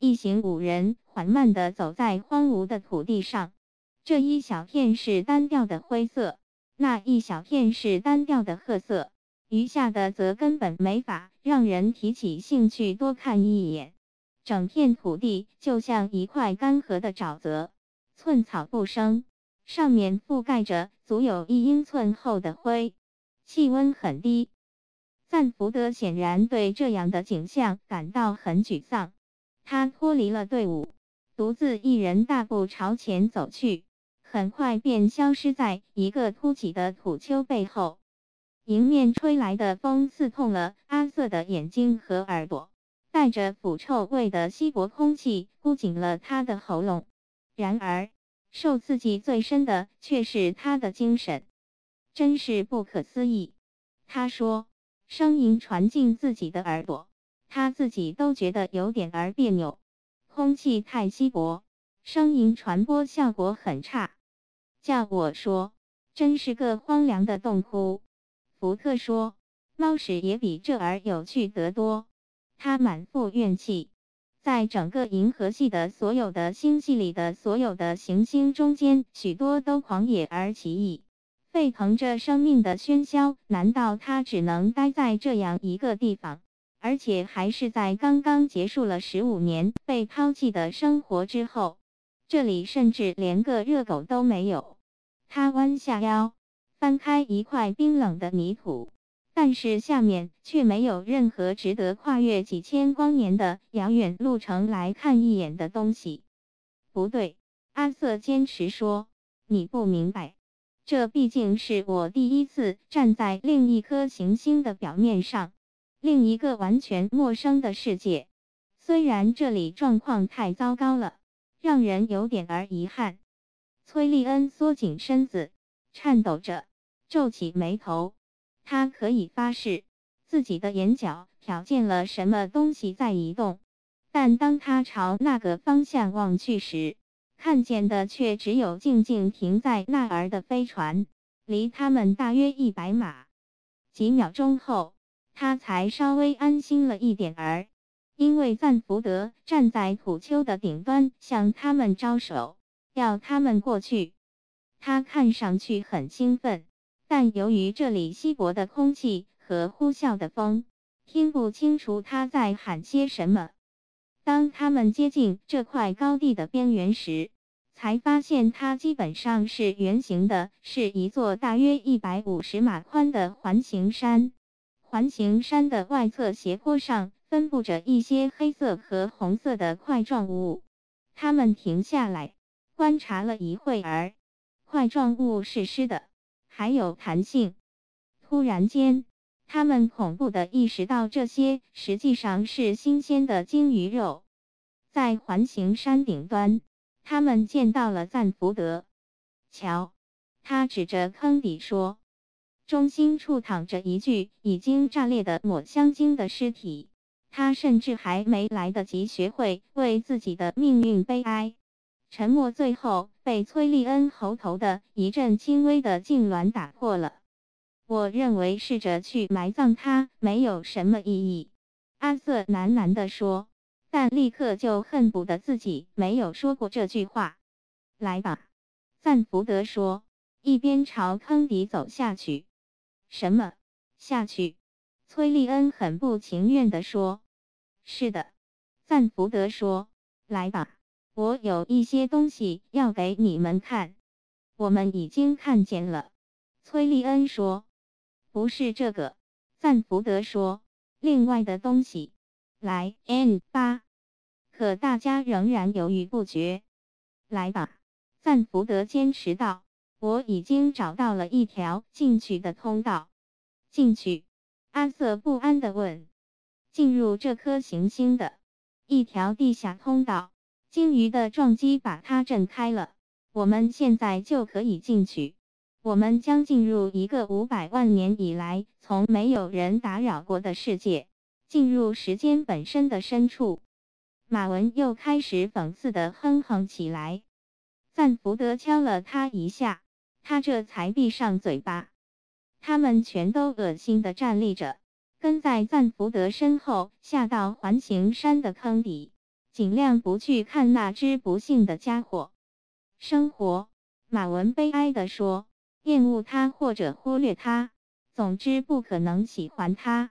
一行五人缓慢地走在荒芜的土地上，这一小片是单调的灰色，那一小片是单调的褐色，余下的则根本没法让人提起兴趣多看一眼。整片土地就像一块干涸的沼泽，寸草不生，上面覆盖着足有一英寸厚的灰，气温很低。赞福德显然对这样的景象感到很沮丧。他脱离了队伍，独自一人大步朝前走去，很快便消失在一个凸起的土丘背后。迎面吹来的风刺痛了阿瑟的眼睛和耳朵，带着腐臭味的稀薄空气箍紧了他的喉咙。然而，受刺激最深的却是他的精神，真是不可思议。他说，声音传进自己的耳朵。他自己都觉得有点儿别扭，空气太稀薄，声音传播效果很差。叫我说，真是个荒凉的洞窟。福特说，猫屎也比这儿有趣得多。他满腹怨气，在整个银河系的所有的星系里的所有的行星中间，许多都狂野而奇异，沸腾着生命的喧嚣。难道他只能待在这样一个地方？而且还是在刚刚结束了十五年被抛弃的生活之后，这里甚至连个热狗都没有。他弯下腰，翻开一块冰冷的泥土，但是下面却没有任何值得跨越几千光年的遥远路程来看一眼的东西。不对，阿瑟坚持说：“你不明白，这毕竟是我第一次站在另一颗行星的表面上。”另一个完全陌生的世界，虽然这里状况太糟糕了，让人有点儿遗憾。崔利恩缩紧身子，颤抖着皱起眉头。他可以发誓，自己的眼角瞟见了什么东西在移动，但当他朝那个方向望去时，看见的却只有静静停在那儿的飞船，离他们大约一百码。几秒钟后。他才稍微安心了一点儿，因为赞福德站在土丘的顶端，向他们招手，要他们过去。他看上去很兴奋，但由于这里稀薄的空气和呼啸的风，听不清楚他在喊些什么。当他们接近这块高地的边缘时，才发现它基本上是圆形的，是一座大约一百五十码宽的环形山。环形山的外侧斜坡上分布着一些黑色和红色的块状物。他们停下来观察了一会儿，块状物是湿的，还有弹性。突然间，他们恐怖地意识到，这些实际上是新鲜的鲸鱼肉。在环形山顶端，他们见到了赞福德。瞧，他指着坑底说。中心处躺着一具已经炸裂的抹香鲸的尸体，他甚至还没来得及学会为自己的命运悲哀。沉默最后被崔利恩喉头的一阵轻微的痉挛打破了。我认为试着去埋葬他没有什么意义，阿瑟喃喃地说，但立刻就恨不得自己没有说过这句话。来吧，赞福德说，一边朝坑底走下去。什么？下去？崔利恩很不情愿地说：“是的。”赞福德说：“来吧，我有一些东西要给你们看。”我们已经看见了，崔利恩说：“不是这个。”赞福德说：“另外的东西。”来，N 八。可大家仍然犹豫不决。来吧，赞福德坚持道。我已经找到了一条进去的通道。进去？阿瑟不安地问。进入这颗行星的一条地下通道。鲸鱼的撞击把它震开了。我们现在就可以进去。我们将进入一个五百万年以来从没有人打扰过的世界，进入时间本身的深处。马文又开始讽刺地哼哼起来。赞福德敲了他一下。他这才闭上嘴巴。他们全都恶心地站立着，跟在赞福德身后下到环形山的坑底。尽量不去看那只不幸的家伙。生活，马文悲哀地说，厌恶他或者忽略他，总之不可能喜欢他。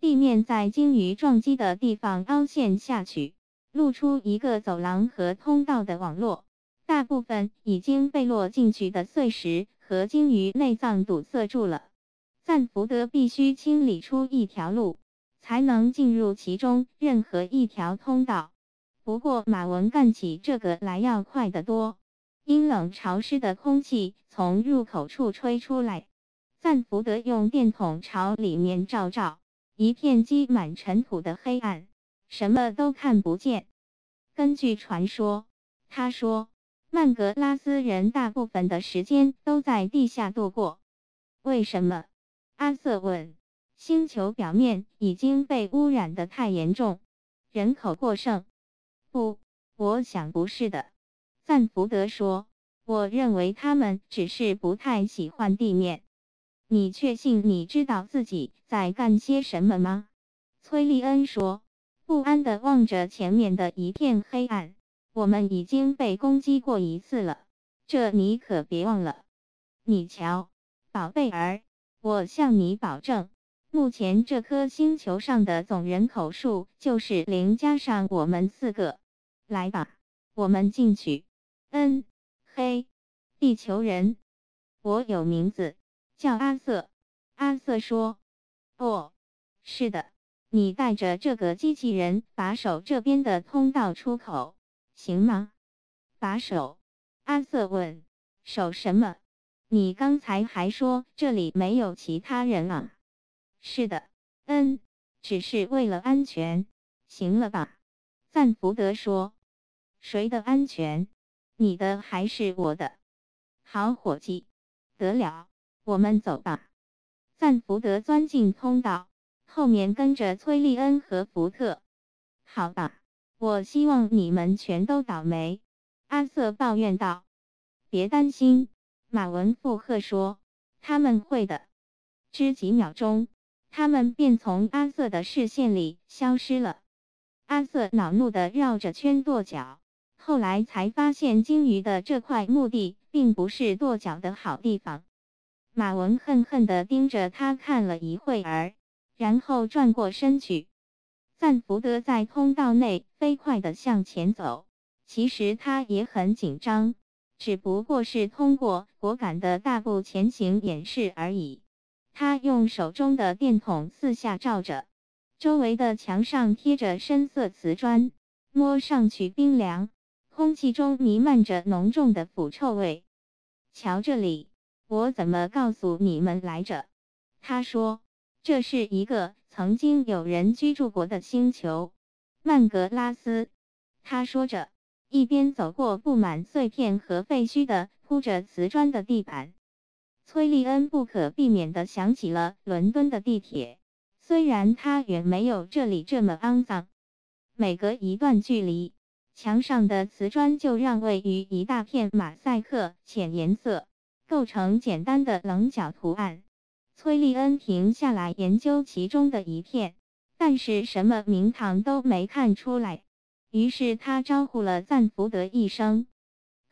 地面在鲸鱼撞击的地方凹陷下去，露出一个走廊和通道的网络。大部分已经被落进去的碎石和鲸鱼内脏堵塞住了。赞福德必须清理出一条路，才能进入其中任何一条通道。不过马文干起这个来要快得多。阴冷潮湿的空气从入口处吹出来，赞福德用电筒朝里面照照，一片积满尘土的黑暗，什么都看不见。根据传说，他说。曼格拉斯人大部分的时间都在地下度过。为什么？阿瑟问。星球表面已经被污染的太严重，人口过剩。不，我想不是的。赞福德说。我认为他们只是不太喜欢地面。你确信你知道自己在干些什么吗？崔利恩说，不安地望着前面的一片黑暗。我们已经被攻击过一次了，这你可别忘了。你瞧，宝贝儿，我向你保证，目前这颗星球上的总人口数就是零加上我们四个。来吧，我们进去。嗯，嘿，地球人，我有名字，叫阿瑟。阿瑟说：“哦，是的，你带着这个机器人把守这边的通道出口。”行吗？把手，阿瑟问。守什么？你刚才还说这里没有其他人啊？是的，嗯，只是为了安全，行了吧？赞福德说。谁的安全？你的还是我的？好伙计，得了，我们走吧。赞福德钻进通道，后面跟着崔利恩和福特。好吧。我希望你们全都倒霉，阿瑟抱怨道。别担心，马文附和说，他们会的。只几秒钟，他们便从阿瑟的视线里消失了。阿瑟恼怒地绕着圈跺脚，后来才发现鲸鱼的这块墓地并不是跺脚的好地方。马文恨恨地盯着他看了一会儿，然后转过身去。赞福德在通道内飞快地向前走，其实他也很紧张，只不过是通过果敢的大步前行掩饰而已。他用手中的电筒四下照着，周围的墙上贴着深色瓷砖，摸上去冰凉，空气中弥漫着浓重的腐臭味。瞧这里，我怎么告诉你们来着？他说。这是一个曾经有人居住过的星球，曼格拉斯。他说着，一边走过布满碎片和废墟的铺着瓷砖的地板。崔利恩不可避免地想起了伦敦的地铁，虽然它远没有这里这么肮脏。每隔一段距离，墙上的瓷砖就让位于一大片马赛克浅颜色，构成简单的棱角图案。崔利恩停下来研究其中的一片，但是什么名堂都没看出来。于是他招呼了赞福德一声：“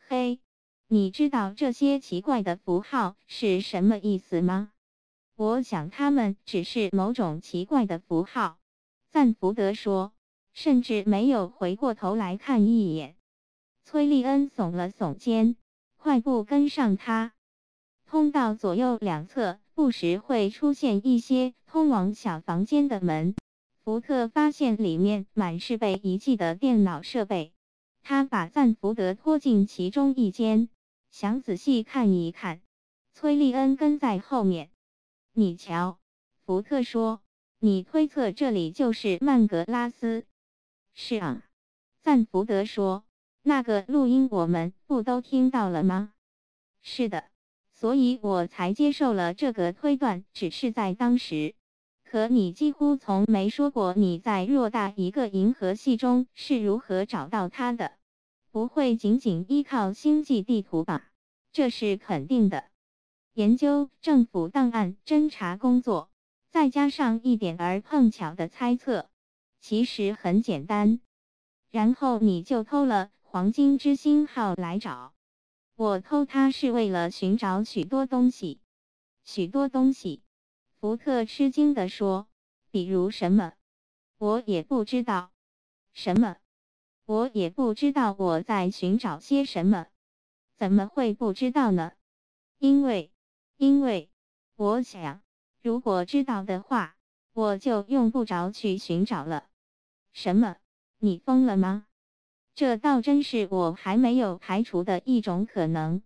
嘿，你知道这些奇怪的符号是什么意思吗？”我想他们只是某种奇怪的符号。”赞福德说，甚至没有回过头来看一眼。崔利恩耸了耸肩，快步跟上他。通道左右两侧。不时会出现一些通往小房间的门。福特发现里面满是被遗弃的电脑设备，他把赞福德拖进其中一间，想仔细看一看。崔利恩跟在后面。你瞧，福特说：“你推测这里就是曼格拉斯？”是啊，赞福德说：“那个录音我们不都听到了吗？”是的。所以我才接受了这个推断，只是在当时。可你几乎从没说过你在偌大一个银河系中是如何找到它的。不会仅仅依靠星际地图吧？这是肯定的。研究政府档案、侦查工作，再加上一点儿碰巧的猜测，其实很简单。然后你就偷了黄金之星号来找我。偷它是为了寻找许多东西，许多东西。福特吃惊地说：“比如什么？我也不知道。什么？我也不知道我在寻找些什么。怎么会不知道呢？因为，因为我想，如果知道的话，我就用不着去寻找了。什么？”你疯了吗？这倒真是我还没有排除的一种可能。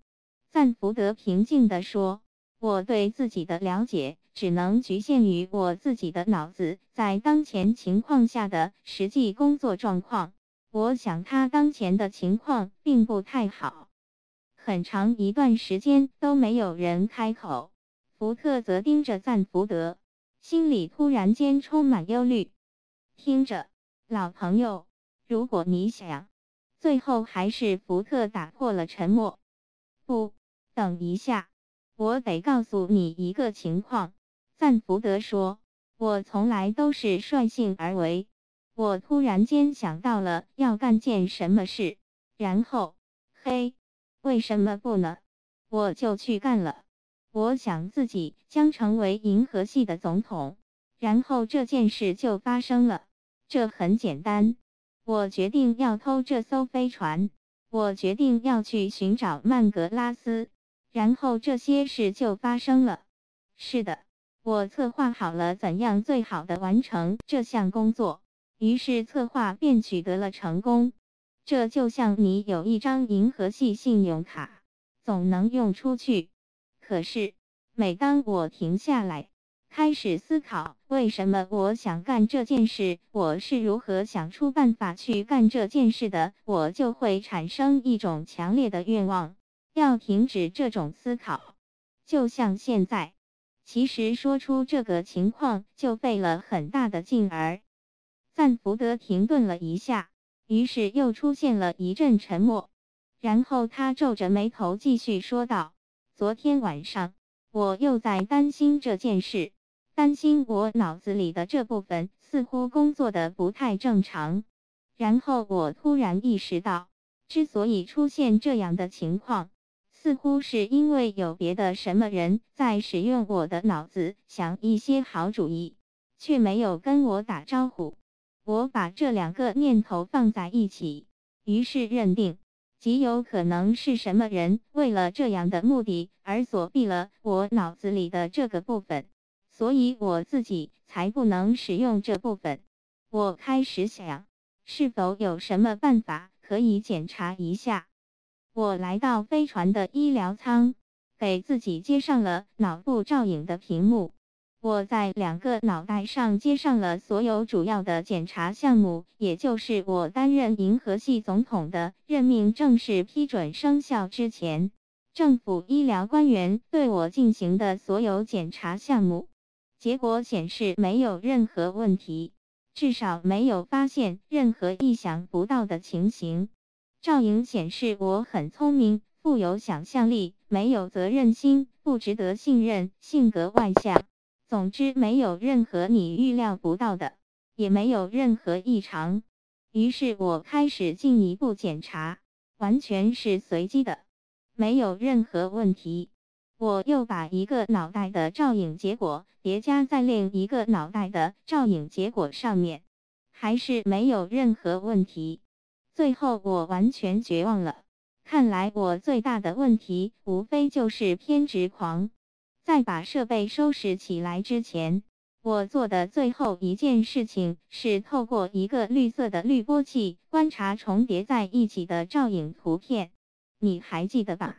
赞福德平静地说：“我对自己的了解只能局限于我自己的脑子在当前情况下的实际工作状况。我想他当前的情况并不太好。”很长一段时间都没有人开口，福特则盯着赞福德，心里突然间充满忧虑。听着，老朋友。如果你想，最后还是福特打破了沉默。不，等一下，我得告诉你一个情况。赞福德说：“我从来都是率性而为。我突然间想到了要干件什么事，然后，嘿，为什么不呢？我就去干了。我想自己将成为银河系的总统，然后这件事就发生了。这很简单。”我决定要偷这艘飞船，我决定要去寻找曼格拉斯，然后这些事就发生了。是的，我策划好了怎样最好的完成这项工作，于是策划便取得了成功。这就像你有一张银河系信用卡，总能用出去。可是，每当我停下来，开始思考为什么我想干这件事，我是如何想出办法去干这件事的，我就会产生一种强烈的愿望，要停止这种思考。就像现在，其实说出这个情况就费了很大的劲儿。赞福德停顿了一下，于是又出现了一阵沉默，然后他皱着眉头继续说道：“昨天晚上，我又在担心这件事。”担心我脑子里的这部分似乎工作的不太正常，然后我突然意识到，之所以出现这样的情况，似乎是因为有别的什么人在使用我的脑子想一些好主意，却没有跟我打招呼。我把这两个念头放在一起，于是认定极有可能是什么人为了这样的目的而锁闭了我脑子里的这个部分。所以我自己才不能使用这部分。我开始想，是否有什么办法可以检查一下。我来到飞船的医疗舱，给自己接上了脑部照影的屏幕。我在两个脑袋上接上了所有主要的检查项目，也就是我担任银河系总统的任命正式批准生效之前，政府医疗官员对我进行的所有检查项目。结果显示没有任何问题，至少没有发现任何意想不到的情形。照影显示我很聪明，富有想象力，没有责任心，不值得信任，性格外向。总之，没有任何你预料不到的，也没有任何异常。于是我开始进一步检查，完全是随机的，没有任何问题。我又把一个脑袋的照影结果叠加在另一个脑袋的照影结果上面，还是没有任何问题。最后我完全绝望了。看来我最大的问题无非就是偏执狂。在把设备收拾起来之前，我做的最后一件事情是透过一个绿色的滤波器观察重叠在一起的照影图片。你还记得吧？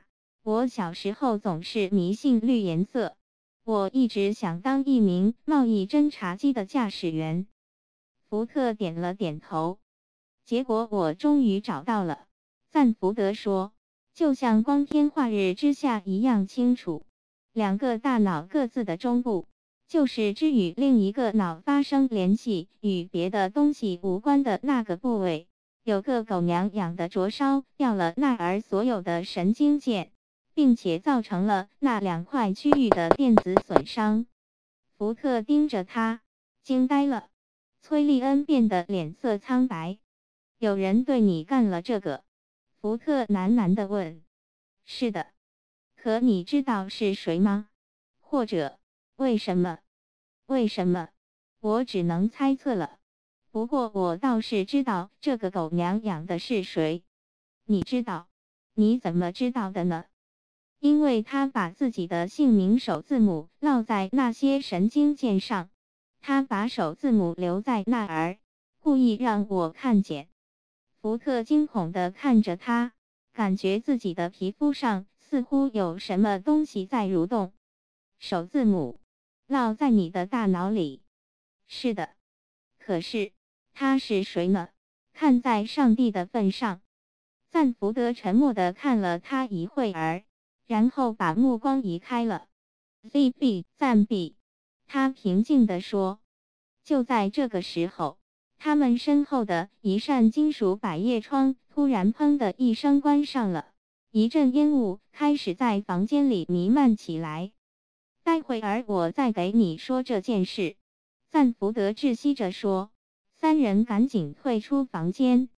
我小时候总是迷信绿颜色，我一直想当一名贸易侦察机的驾驶员。福特点了点头。结果我终于找到了，赞福德说，就像光天化日之下一样清楚。两个大脑各自的中部，就是之与另一个脑发生联系、与别的东西无关的那个部位，有个狗娘养的灼烧掉了那儿所有的神经线。并且造成了那两块区域的电子损伤。福特盯着他，惊呆了。崔利恩变得脸色苍白。有人对你干了这个？福特喃喃地问。是的。可你知道是谁吗？或者为什么？为什么？我只能猜测了。不过我倒是知道这个狗娘养的是谁。你知道？你怎么知道的呢？因为他把自己的姓名首字母烙在那些神经线上，他把首字母留在那儿，故意让我看见。福特惊恐地看着他，感觉自己的皮肤上似乎有什么东西在蠕动。首字母烙在你的大脑里。是的。可是他是谁呢？看在上帝的份上，赞福德沉默地看了他一会儿。然后把目光移开了。ZB 暂避，他平静地说。就在这个时候，他们身后的一扇金属百叶窗突然“砰”的一声关上了，一阵烟雾开始在房间里弥漫起来。待会儿我再给你说这件事，赞福德窒息着说。三人赶紧退出房间。